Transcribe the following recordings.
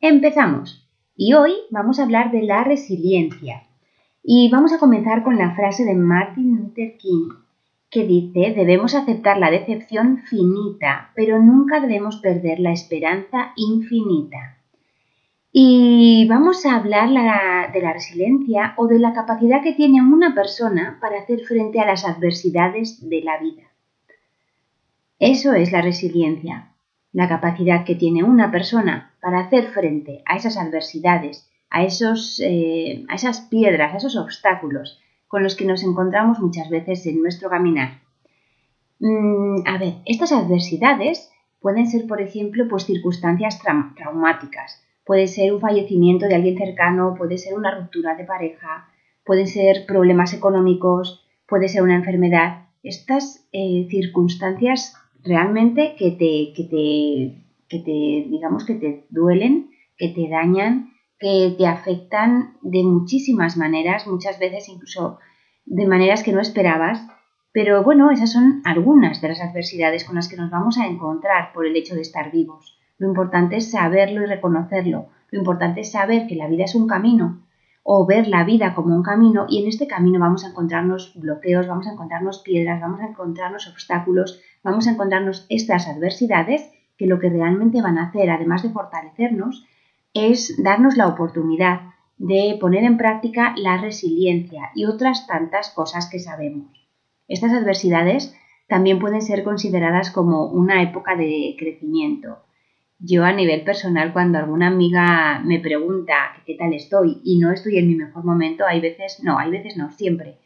Empezamos. Y hoy vamos a hablar de la resiliencia. Y vamos a comenzar con la frase de Martin Luther King que dice, debemos aceptar la decepción finita, pero nunca debemos perder la esperanza infinita. Y vamos a hablar de la resiliencia o de la capacidad que tiene una persona para hacer frente a las adversidades de la vida. Eso es la resiliencia, la capacidad que tiene una persona para hacer frente a esas adversidades, a, esos, eh, a esas piedras, a esos obstáculos con los que nos encontramos muchas veces en nuestro caminar. Mm, a ver, estas adversidades pueden ser, por ejemplo, pues circunstancias traumáticas. Puede ser un fallecimiento de alguien cercano, puede ser una ruptura de pareja, pueden ser problemas económicos, puede ser una enfermedad. Estas eh, circunstancias realmente que te, que te, que te, digamos, que te duelen, que te dañan, que te afectan de muchísimas maneras, muchas veces incluso de maneras que no esperabas. Pero bueno, esas son algunas de las adversidades con las que nos vamos a encontrar por el hecho de estar vivos. Lo importante es saberlo y reconocerlo. Lo importante es saber que la vida es un camino o ver la vida como un camino y en este camino vamos a encontrarnos bloqueos, vamos a encontrarnos piedras, vamos a encontrarnos obstáculos, vamos a encontrarnos estas adversidades que lo que realmente van a hacer, además de fortalecernos, es darnos la oportunidad de poner en práctica la resiliencia y otras tantas cosas que sabemos. Estas adversidades también pueden ser consideradas como una época de crecimiento. Yo a nivel personal, cuando alguna amiga me pregunta qué tal estoy y no estoy en mi mejor momento, hay veces, no, hay veces no, siempre.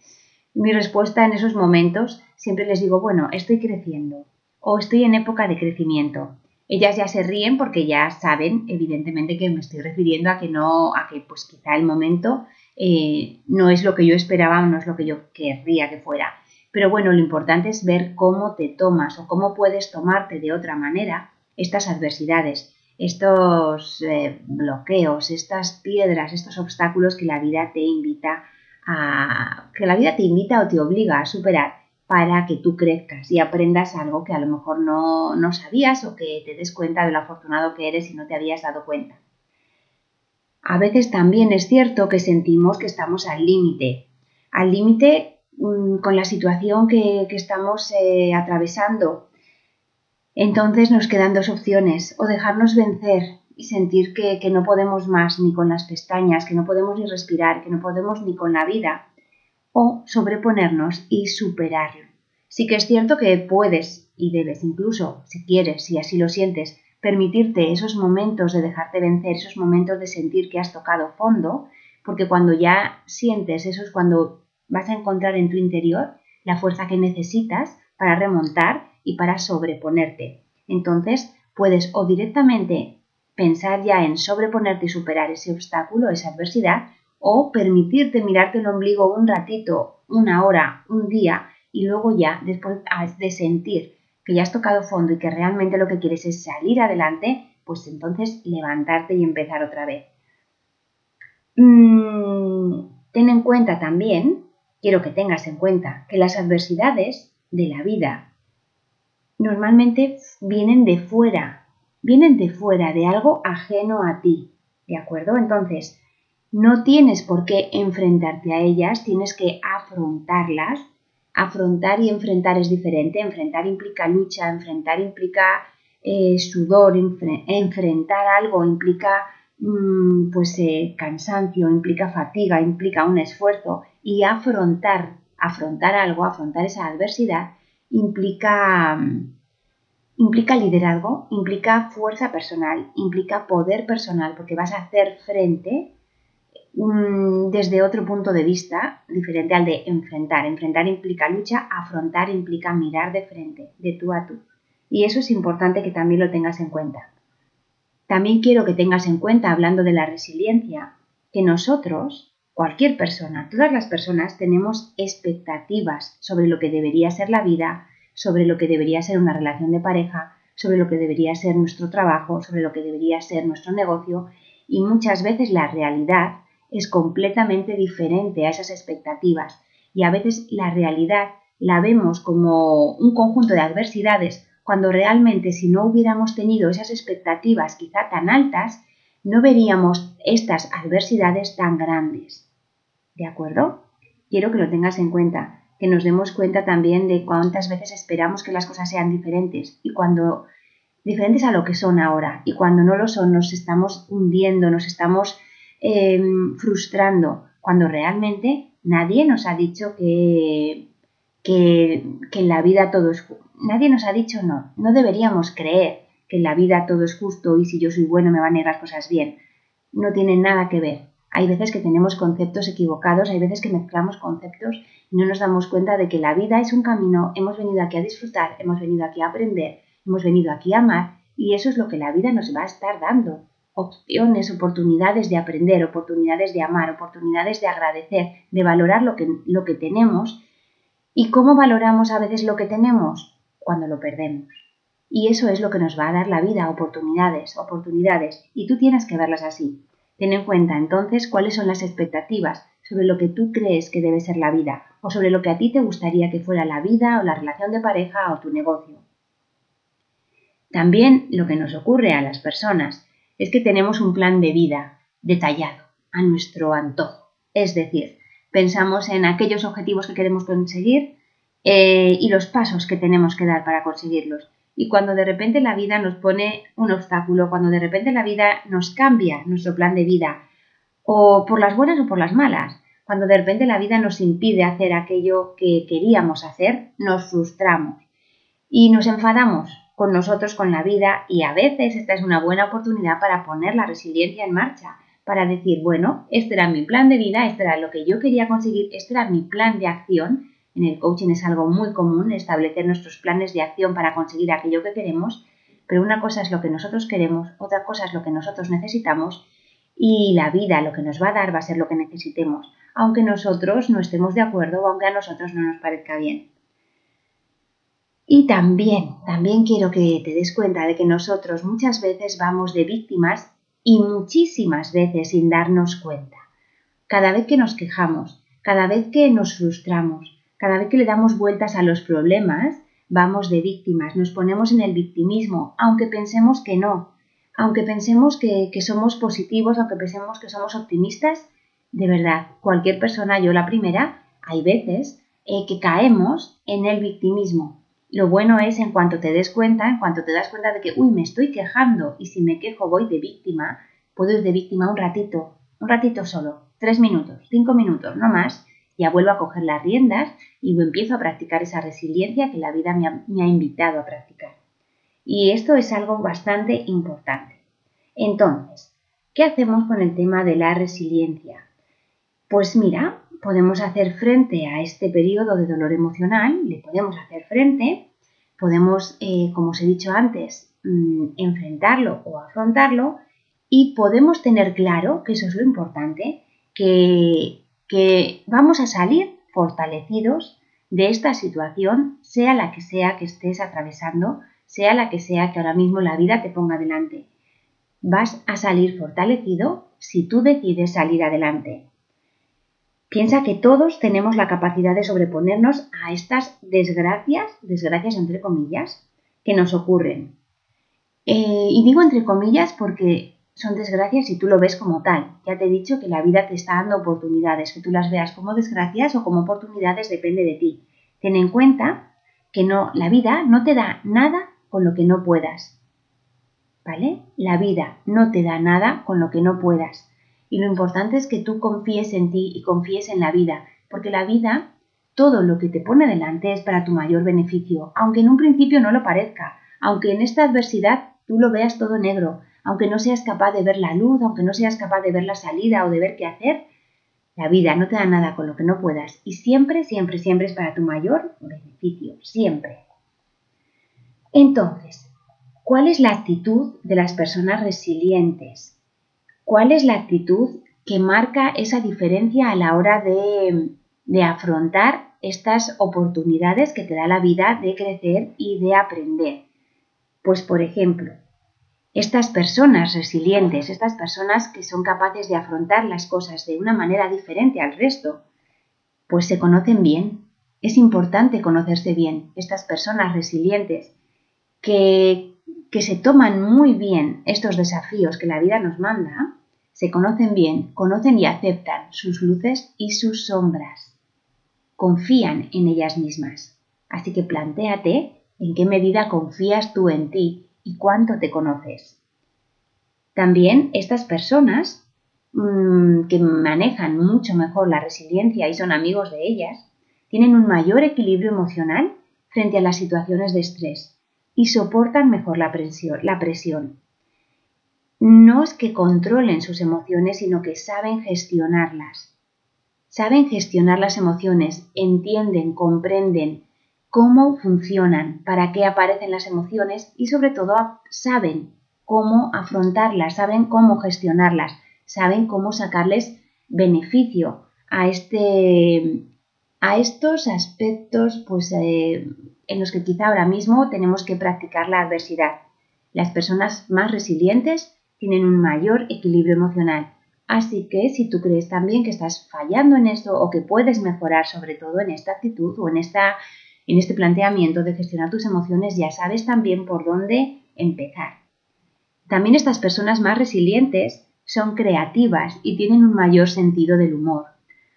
Mi respuesta en esos momentos siempre les digo, bueno, estoy creciendo o estoy en época de crecimiento. Ellas ya se ríen porque ya saben, evidentemente, que me estoy refiriendo a que no, a que pues quizá el momento eh, no es lo que yo esperaba o no es lo que yo querría que fuera. Pero bueno, lo importante es ver cómo te tomas o cómo puedes tomarte de otra manera estas adversidades, estos eh, bloqueos, estas piedras, estos obstáculos que la vida te invita que la vida te invita o te obliga a superar para que tú crezcas y aprendas algo que a lo mejor no, no sabías o que te des cuenta de lo afortunado que eres y no te habías dado cuenta. A veces también es cierto que sentimos que estamos al límite, al límite mm, con la situación que, estamos eh, atravesando entonces nos quedan dos opciones, o dejarnos vencer y sentir que, que, no podemos más ni con las pestañas, que no podemos ni respirar, que no podemos ni con la vida, o sobreponernos y superarlo. Sí que es cierto que puedes y debes incluso, si quieres, si así lo sientes, permitirte esos momentos de dejarte vencer, esos momentos de sentir que has tocado fondo, porque cuando ya sientes eso es cuando vas a encontrar en tu interior la fuerza que necesitas para remontar y para sobreponerte. Entonces, puedes o directamente pensar ya en sobreponerte y superar ese obstáculo, esa adversidad, o permitirte mirarte el ombligo un ratito, una hora, un día, y luego ya, después de sentir que ya has tocado fondo y que realmente lo que quieres es salir adelante, pues entonces levantarte y empezar otra vez. Mm, ten en cuenta también, quiero que tengas en cuenta, que las adversidades de la vida normalmente vienen de fuera, vienen de fuera, de algo ajeno a ti, ¿de acuerdo? Entonces, no tienes por qué enfrentarte a ellas, tienes que afrontarlas. Afrontar y enfrentar es diferente. Enfrentar implica lucha, enfrentar implica eh, sudor, enfrentar algo implica mm, pues eh, cansancio, implica fatiga, implica un esfuerzo y afrontar, afrontar algo, afrontar esa adversidad implica, implica liderazgo, implica fuerza personal, implica poder personal, porque vas a hacer frente mm, desde otro punto de vista diferente al de enfrentar. Enfrentar implica lucha, afrontar implica mirar de frente, de tú a tú. Y eso es importante que también lo tengas en cuenta. también quiero que tengas en cuenta, hablando de la resiliencia, que nosotros, cualquier persona, todas las personas tenemos expectativas sobre lo que debería ser la vida, sobre lo que debería ser una relación de pareja, sobre lo que debería ser nuestro trabajo, sobre lo que debería ser nuestro negocio y muchas veces la realidad es completamente diferente a esas expectativas y a veces la realidad la vemos como un conjunto de adversidades cuando realmente si no hubiéramos tenido esas expectativas quizá tan altas, no veríamos estas adversidades tan grandes. ¿De acuerdo? Quiero que lo tengas en cuenta, que nos demos cuenta también de cuántas veces esperamos que las cosas sean diferentes y cuando diferentes a lo que son ahora y cuando no lo son nos estamos hundiendo, nos estamos em, frustrando, cuando realmente nadie nos ha dicho que, que, que en la vida todo es nadie nos ha dicho no, no deberíamos creer que en la vida todo es justo y si yo soy bueno me van a ir las cosas bien. No tiene nada que ver. Hay veces que tenemos conceptos equivocados, hay veces que mezclamos conceptos y no nos damos cuenta de que la vida es un camino, hemos venido aquí a disfrutar, hemos venido aquí a aprender, hemos venido aquí a amar y eso es lo que la vida nos va a estar dando. Opciones, oportunidades de aprender, oportunidades de amar, oportunidades de agradecer, de valorar lo que, lo que tenemos. ¿Y cómo valoramos a veces lo que tenemos? cuando lo perdemos. Y eso es lo que nos va a dar la vida, oportunidades, oportunidades, y tú tienes que verlas así. Ten en cuenta entonces cuáles son las expectativas sobre lo que tú crees que debe ser la vida, o sobre lo que a ti te gustaría que fuera la vida o la relación de pareja o tu negocio. También lo que nos ocurre a las personas es que tenemos un plan de vida detallado, a nuestro antojo. Es decir, pensamos en aquellos objetivos que queremos conseguir eh, y los pasos que tenemos que dar para conseguirlos. Y cuando de repente la vida nos pone un obstáculo, cuando de repente la vida nos cambia nuestro plan de vida, o por las buenas o por las malas, cuando de repente la vida nos impide hacer aquello que queríamos hacer, nos frustramos y nos enfadamos con nosotros, con la vida, y a veces esta es una buena oportunidad para poner la resiliencia en marcha, para decir, bueno, este era mi plan de vida, este era lo que yo quería conseguir, este era mi plan de acción, en el coaching es algo muy común establecer nuestros planes de acción para conseguir aquello que queremos, pero una cosa es lo que nosotros queremos, otra cosa es lo que nosotros necesitamos y la vida lo que nos va a dar va a ser lo que necesitemos, aunque nosotros no estemos de acuerdo o aunque a nosotros no nos parezca bien. Y también, también quiero que te des cuenta de que nosotros muchas veces vamos de víctimas y muchísimas veces sin darnos cuenta. Cada vez que nos quejamos, cada vez que nos frustramos, cada vez que le damos vueltas a los problemas, vamos de víctimas, nos ponemos en el victimismo, aunque pensemos que no, aunque pensemos que, somos positivos, aunque pensemos que somos optimistas, de verdad, cualquier persona, yo la primera, hay veces eh, que caemos en el victimismo. Lo bueno es en cuanto te des cuenta, en cuanto te das cuenta de que, uy, me estoy quejando y si me quejo voy de víctima, puedo ir de víctima un ratito, un ratito solo, tres minutos, cinco minutos, no más, ya vuelvo a coger las riendas y empiezo a practicar esa resiliencia que la vida me ha, invitado a practicar. Y esto es algo bastante importante. Entonces, ¿qué hacemos con el tema de la resiliencia? Pues mira, podemos hacer frente a este periodo de dolor emocional, le podemos hacer frente, podemos, eh, como os he dicho antes, mm, enfrentarlo o afrontarlo y podemos tener claro, que eso es lo importante, que que vamos a salir fortalecidos de esta situación, sea la que sea que estés atravesando, sea la que sea que ahora mismo la vida te ponga delante. Vas a salir fortalecido si tú decides salir adelante. Piensa que todos tenemos la capacidad de sobreponernos a estas desgracias, desgracias entre comillas, que nos ocurren. Eh, y digo entre comillas porque son desgracias si tú lo ves como tal. Ya te he dicho que la vida te está dando oportunidades, que tú las veas como desgracias o como oportunidades depende de ti. Ten en cuenta que no, la vida no te da nada con lo que no puedas. ¿Vale? La vida no te da nada con lo que no puedas. Y lo importante es que tú confíes en ti y confíes en la vida, porque la vida, todo lo que te pone delante es para tu mayor beneficio, aunque en un principio no lo parezca, aunque en esta adversidad tú lo veas todo negro, aunque no seas capaz de ver la luz, aunque no seas capaz de ver la salida o de ver qué hacer, la vida no te da nada con lo que no puedas y siempre, siempre, siempre es para tu mayor beneficio, siempre. Entonces, ¿Cuál es la actitud de las personas resilientes? ¿Cuál es la actitud que marca esa diferencia a la hora de, de afrontar estas oportunidades que te da la vida de crecer y de aprender? Pues por ejemplo, estas personas resilientes, estas personas que son capaces de afrontar las cosas de una manera diferente al resto, pues se conocen bien. Es importante conocerse bien. Estas personas resilientes que, que se toman muy bien estos desafíos que la vida nos manda, se conocen bien, conocen y aceptan sus luces y sus sombras. Confían en ellas mismas. Así que plantéate en qué medida confías tú en ti y cuánto te conoces. También estas personas mm, que manejan mucho mejor la resiliencia y son amigos de ellas, tienen un mayor equilibrio emocional frente a las situaciones de estrés y soportan mejor la presión. La presión. No es que controlen sus emociones, sino que saben gestionarlas. Saben gestionar las emociones, entienden, comprenden, cómo funcionan, para qué aparecen las emociones y sobre todo saben cómo afrontarlas, saben cómo gestionarlas, saben cómo sacarles beneficio a, este, a estos aspectos pues, eh, en los que quizá ahora mismo tenemos que practicar la adversidad. Las personas más resilientes tienen un mayor equilibrio emocional. Así que si tú crees también que estás fallando en esto o que puedes mejorar sobre todo en esta actitud o en esta en este planteamiento de gestionar tus emociones ya sabes también por dónde empezar. También estas personas más resilientes son creativas y tienen un mayor sentido del humor.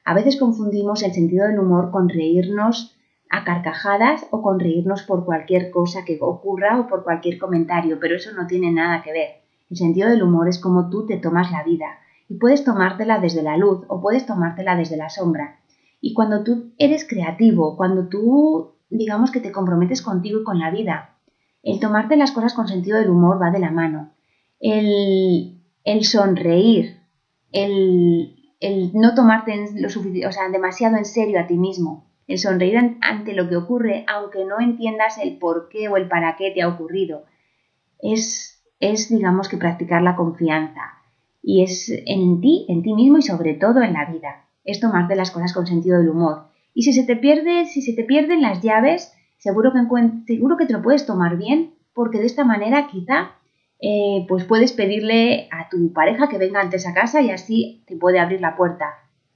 A veces confundimos el sentido del humor con reírnos a carcajadas o con reírnos por cualquier cosa que ocurra o por cualquier comentario, pero eso no tiene nada que ver. El sentido del humor es como tú te tomas la vida y puedes tomártela desde la luz o puedes tomártela desde la sombra. Y cuando tú eres creativo, cuando tú digamos que te comprometes contigo y con la vida. El tomarte las cosas con sentido del humor va de la mano. El, el sonreír, el, el, no tomarte lo o sea, demasiado en serio a ti mismo, el sonreír ante lo que ocurre, aunque no entiendas el por qué o el para qué te ha ocurrido, es, es digamos que practicar la confianza. Y es en ti, en ti mismo y sobre todo en la vida. Es tomarte las cosas con sentido del humor y si se te pierde, si se te pierden las llaves, seguro que, seguro que te lo puedes tomar bien, porque de esta manera quizá eh, pues puedes pedirle a tu pareja que venga antes a casa y así te puede abrir la puerta.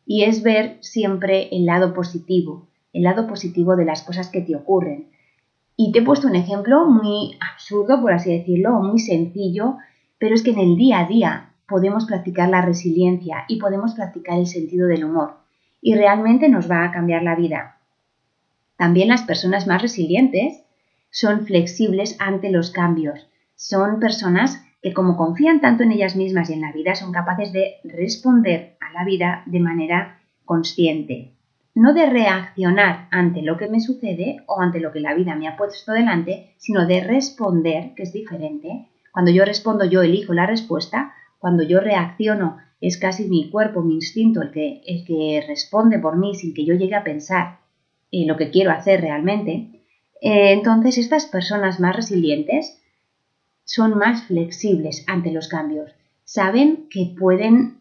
Y es ver siempre el lado positivo, el lado positivo de las cosas que te ocurren. Y te he puesto un ejemplo muy absurdo, por así decirlo, muy sencillo, pero es que en el día a día podemos practicar la resiliencia y podemos practicar el sentido del humor y realmente nos va a cambiar la vida. También las personas más resilientes son flexibles ante los cambios. Son personas que como confían tanto en ellas mismas y en la vida son capaces de responder a la vida de manera consciente. No de reaccionar ante lo que me sucede o ante lo que la vida me ha puesto delante, sino de responder, que es diferente. Cuando yo respondo yo elijo la respuesta, cuando yo reacciono es casi mi cuerpo, mi instinto el que, el que responde por mí sin que yo llegue a pensar en lo que quiero hacer realmente, eh, entonces estas personas más resilientes son más flexibles ante los cambios, saben que pueden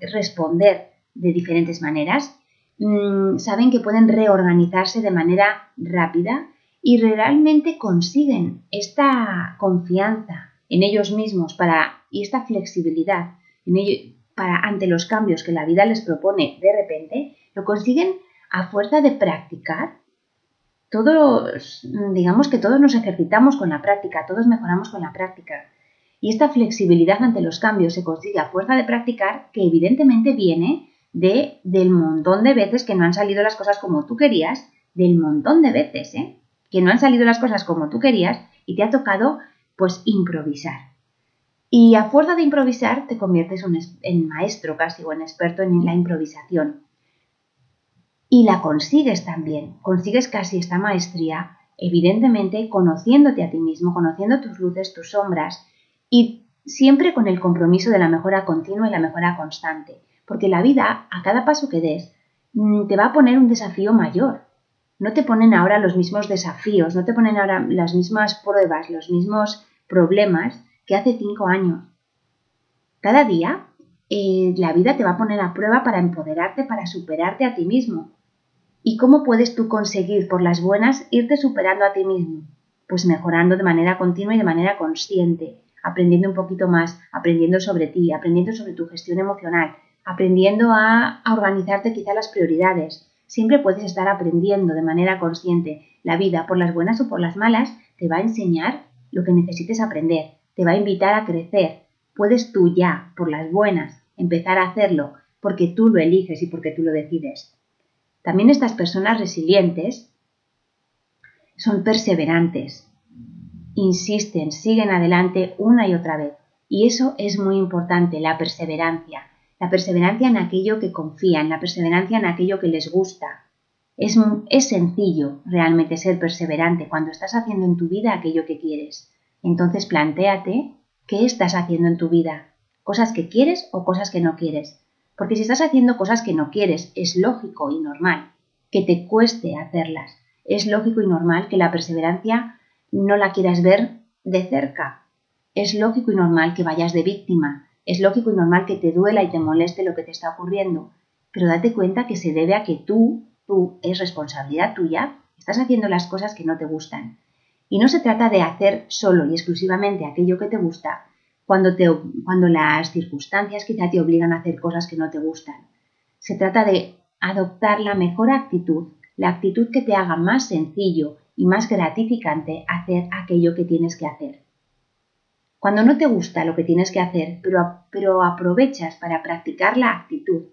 responder de diferentes maneras, mm, saben que pueden reorganizarse de manera rápida y realmente consiguen esta confianza en ellos mismos para, y esta flexibilidad en ello, para ante los cambios que la vida les propone de repente, lo consiguen a fuerza de practicar. Todos, digamos que todos nos ejercitamos con la práctica, todos mejoramos con la práctica. Y esta flexibilidad ante los cambios se consigue a fuerza de practicar, que evidentemente viene de, del montón de veces que no han salido las cosas como tú querías, del montón de veces, ¿eh? que no han salido las cosas como tú querías y te ha tocado pues improvisar. Y a fuerza de improvisar te conviertes en maestro casi o en experto en la improvisación. Y la consigues también, consigues casi esta maestría, evidentemente conociéndote a ti mismo, conociendo tus luces, tus sombras y siempre con el compromiso de la mejora continua y la mejora constante. Porque la vida, a cada paso que des, mm, te va a poner un desafío mayor. No te ponen ahora los mismos desafíos, no te ponen ahora las mismas pruebas, los mismos problemas que hace cinco años. Cada día eh, la vida te va a poner a prueba para empoderarte, para superarte a ti mismo. ¿Y cómo puedes tú conseguir por las buenas irte superando a ti mismo? Pues mejorando de manera continua y de manera consciente, aprendiendo un poquito más, aprendiendo sobre ti, aprendiendo sobre tu gestión emocional, aprendiendo a, a organizarte quizá las prioridades. Siempre puedes estar aprendiendo de manera consciente. La vida, por las buenas o por las malas, te va a enseñar lo que necesites aprender, te va a invitar a crecer. Puedes tú ya, por las buenas, empezar a hacerlo porque tú lo eliges y porque tú lo decides. También estas personas resilientes son perseverantes, insisten, siguen adelante una y otra vez. Y eso es muy importante, la perseverancia. La perseverancia en aquello que confían, la perseverancia en aquello que les gusta. Es, es sencillo realmente ser perseverante cuando estás haciendo en tu vida aquello que quieres. Entonces plantéate qué estás haciendo en tu vida, cosas que quieres o cosas que no quieres. Porque si estás haciendo cosas que no quieres, es lógico y normal que te cueste hacerlas. Es lógico y normal que la perseverancia no la quieras ver de cerca. Es lógico y normal que vayas de víctima. Es lógico y normal que te duela y te moleste lo que te está ocurriendo. Pero date cuenta que se debe a que tú, tú, es responsabilidad tuya, estás haciendo las cosas que no te gustan. Y no se trata de hacer solo y exclusivamente aquello que te gusta cuando, te, cuando las circunstancias quizá te obligan a hacer cosas que no te gustan. Se trata de adoptar la mejor actitud, la actitud que te haga más sencillo y más gratificante hacer aquello que tienes que hacer. Cuando no te gusta lo que tienes que hacer, pero, pero aprovechas para practicar la actitud,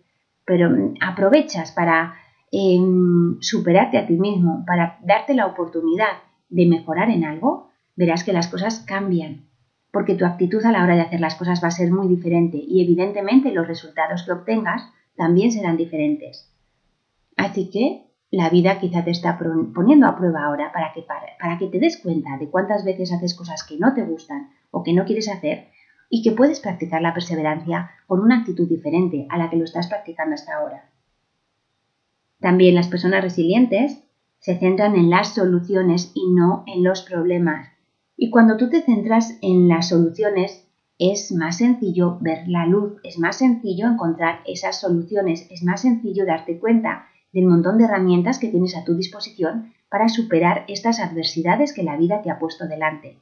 pero aprovechas para em, superarte a ti mismo, para darte la oportunidad de mejorar en algo, verás que las cosas cambian, porque tu actitud a la hora de hacer las cosas va a ser muy diferente y evidentemente los resultados que obtengas también serán diferentes. Así que la vida quizá te está poniendo a prueba ahora para que, para, que te des cuenta de cuántas veces haces cosas que no te gustan o que no quieres hacer y que puedes practicar la perseverancia con una actitud diferente a la que lo estás practicando hasta ahora. También las personas resilientes se centran en las soluciones y no en los problemas. Y cuando tú te centras en las soluciones, es más sencillo ver la luz, es más sencillo encontrar esas soluciones, es más sencillo darte cuenta del montón de herramientas que tienes a tu disposición para superar estas adversidades que la vida te ha puesto delante.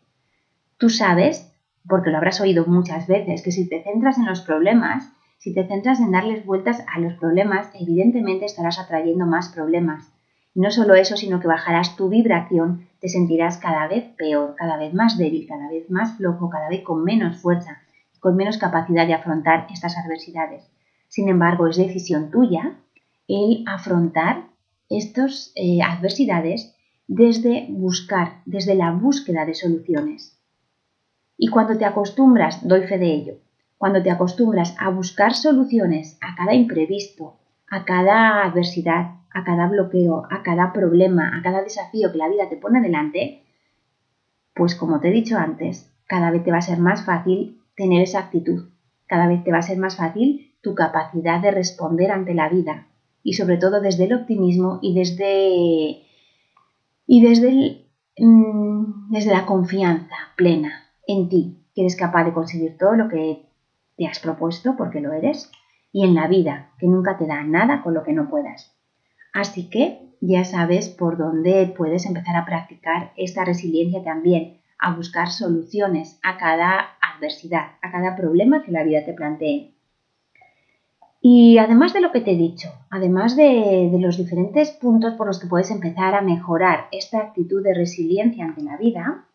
Tú sabes, porque lo habrás oído muchas veces, que si te centras en los problemas, si te centras en darles vueltas a los problemas, evidentemente estarás atrayendo más problemas. Y no solo eso, sino que bajarás tu vibración, te sentirás cada vez peor, cada vez más débil, cada vez más flojo, cada vez con menos fuerza, con menos capacidad de afrontar estas adversidades. Sin embargo, es decisión tuya el afrontar estas eh, adversidades desde buscar, desde la búsqueda de soluciones. Y cuando te acostumbras, doy fe de ello, cuando te acostumbras a buscar soluciones a cada imprevisto, a cada adversidad, a cada bloqueo, a cada problema, a cada desafío que la vida te pone delante, pues como te he dicho antes, cada vez te va a ser más fácil tener esa actitud, cada vez te va a ser más fácil tu capacidad de responder ante la vida, y sobre todo desde el optimismo y desde, y desde, mm, desde la confianza plena en ti, que eres capaz de conseguir todo lo que te has propuesto, porque lo eres, y en la vida, que nunca te da nada con lo que no puedas. Así que ya sabes por dónde puedes empezar a practicar esta resiliencia también, a buscar soluciones a cada adversidad, a cada problema que la vida te plantee. Y además de lo que te he dicho, además de, los diferentes puntos por los que puedes empezar a mejorar esta actitud de resiliencia ante la vida,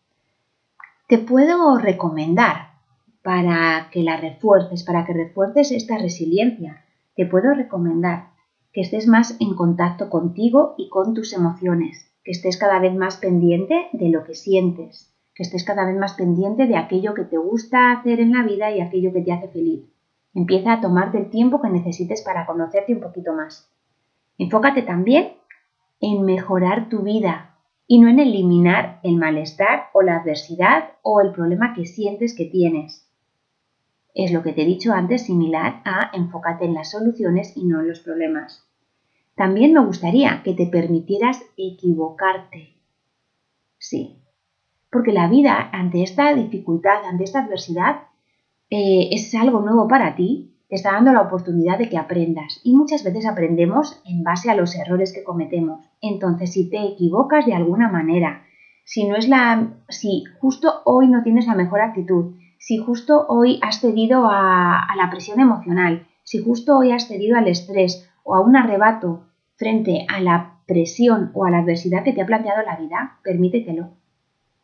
te puedo recomendar para que la refuerces, para que refuerces esta resiliencia, te puedo recomendar que estés más en contacto contigo y con tus emociones, que estés cada vez más pendiente de lo que sientes, que estés cada vez más pendiente de aquello que te gusta hacer en la vida y aquello que te hace feliz Empieza a tomarte el tiempo que necesites para conocerte un poquito más. Enfócate también en mejorar tu vida y no en eliminar el malestar o la adversidad o el problema que sientes que tienes. Es lo que te he dicho antes, similar a enfócate en las soluciones y no en los problemas. También me gustaría que te permitieras equivocarte. Sí, Porque la vida, ante esta dificultad, ante esta adversidad, eh, es algo nuevo para ti, te está dando la oportunidad de que aprendas. Y muchas veces aprendemos en base a los errores que cometemos. Entonces, si te equivocas de alguna manera, si no es la. si justo hoy no tienes la mejor actitud, si justo hoy has cedido a, la presión emocional, si justo hoy has cedido al estrés o a un arrebato frente a la presión o a la adversidad que te ha planteado la vida, permítetelo.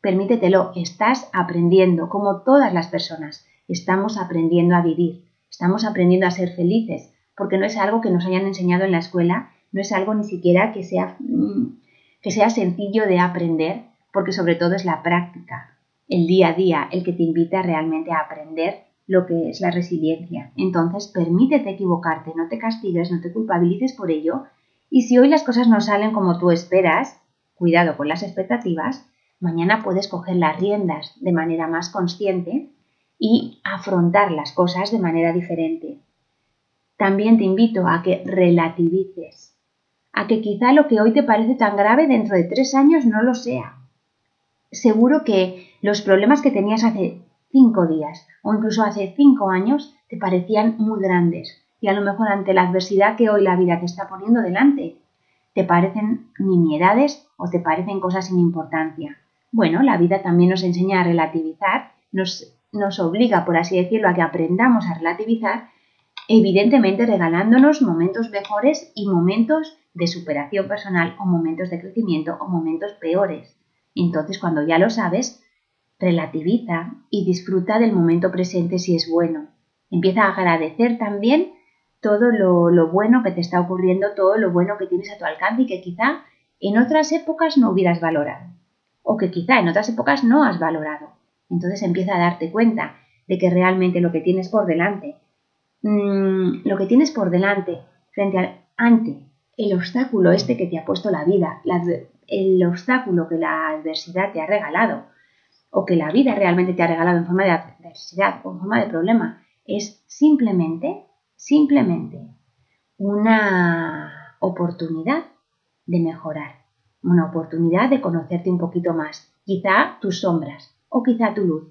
Permítetelo, estás aprendiendo, como todas las personas, estamos aprendiendo a vivir, estamos aprendiendo a ser felices, porque no es algo que nos hayan enseñado en la escuela, no es algo ni siquiera que sea, mm, que sea sencillo de aprender, porque sobre todo es la práctica, el día a día, el que te invita realmente a aprender lo que es la resiliencia. Entonces, permítete equivocarte, no te castigues, no te culpabilices por ello y si hoy las cosas no salen como tú esperas, cuidado con las expectativas, mañana puedes coger las riendas de manera más consciente y afrontar las cosas de manera diferente. También te invito a que relativices, a que quizá lo que hoy te parece tan grave dentro de tres años no lo sea. Seguro que los problemas que tenías hace cinco días o incluso hace cinco años te parecían muy grandes y a lo mejor ante la adversidad que hoy la vida te está poniendo delante, te parecen nimiedades o te parecen cosas sin importancia. Bueno, la vida también nos enseña a relativizar, nos, nos obliga, por así decirlo, a que aprendamos a relativizar, evidentemente regalándonos momentos mejores y momentos de superación personal o momentos de crecimiento o momentos peores. Entonces, cuando ya lo sabes, relativiza y disfruta del momento presente si es bueno. Empieza a agradecer también todo lo, bueno que te está ocurriendo, todo lo bueno que tienes a tu alcance y que quizá en otras épocas no hubieras valorado o que quizá en otras épocas no has valorado. Entonces empieza a darte cuenta de que realmente lo que tienes por delante, mm, lo que tienes por delante frente al, ante el obstáculo este que te ha puesto la vida, el obstáculo que la adversidad te ha regalado o que la vida realmente te ha regalado en forma de adversidad o en forma de problema, es simplemente simplemente una oportunidad de mejorar, una oportunidad de conocerte un poquito más, quizá tus sombras o quizá tu luz.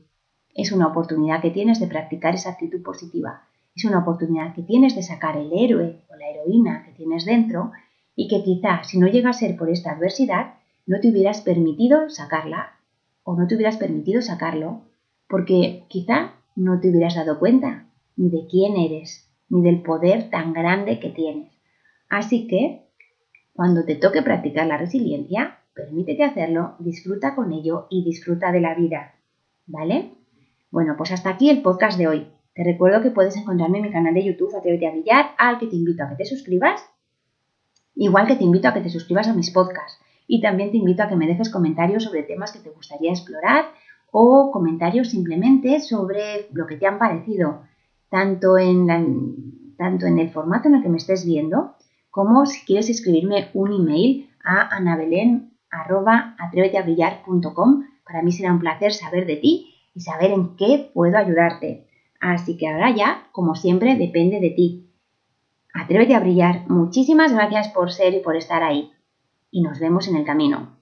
Es una oportunidad que tienes de practicar esa actitud positiva, es una oportunidad que tienes de sacar el héroe o la heroína que tienes dentro y que quizá si no llega a ser por esta adversidad, no te hubieras permitido sacarla o no te hubieras permitido sacarlo porque quizá no te hubieras dado cuenta ni de quién eres, ni del poder tan grande que tienes. Así que, cuando te toque practicar la resiliencia, permítete hacerlo, disfruta con ello y disfruta de la vida. ¿Vale? Bueno, pues hasta aquí el podcast de hoy. Te recuerdo que puedes encontrarme en mi canal de YouTube Atrévete a Brillar, al que te invito a que te suscribas, igual que te invito a que te suscribas a mis podcasts. Y también te invito a que me dejes comentarios sobre temas que te gustaría explorar o comentarios simplemente sobre lo que te han parecido tanto en, tanto en el formato en el que me estés viendo, como si quieres escribirme un email a anabelen.atreveteabrillar.com. Para mí será un placer saber de ti y saber en qué puedo ayudarte. Así que ahora ya, como siempre, depende de ti. Atrévete a brillar. Muchísimas gracias por ser y por estar ahí. Y nos vemos en el camino.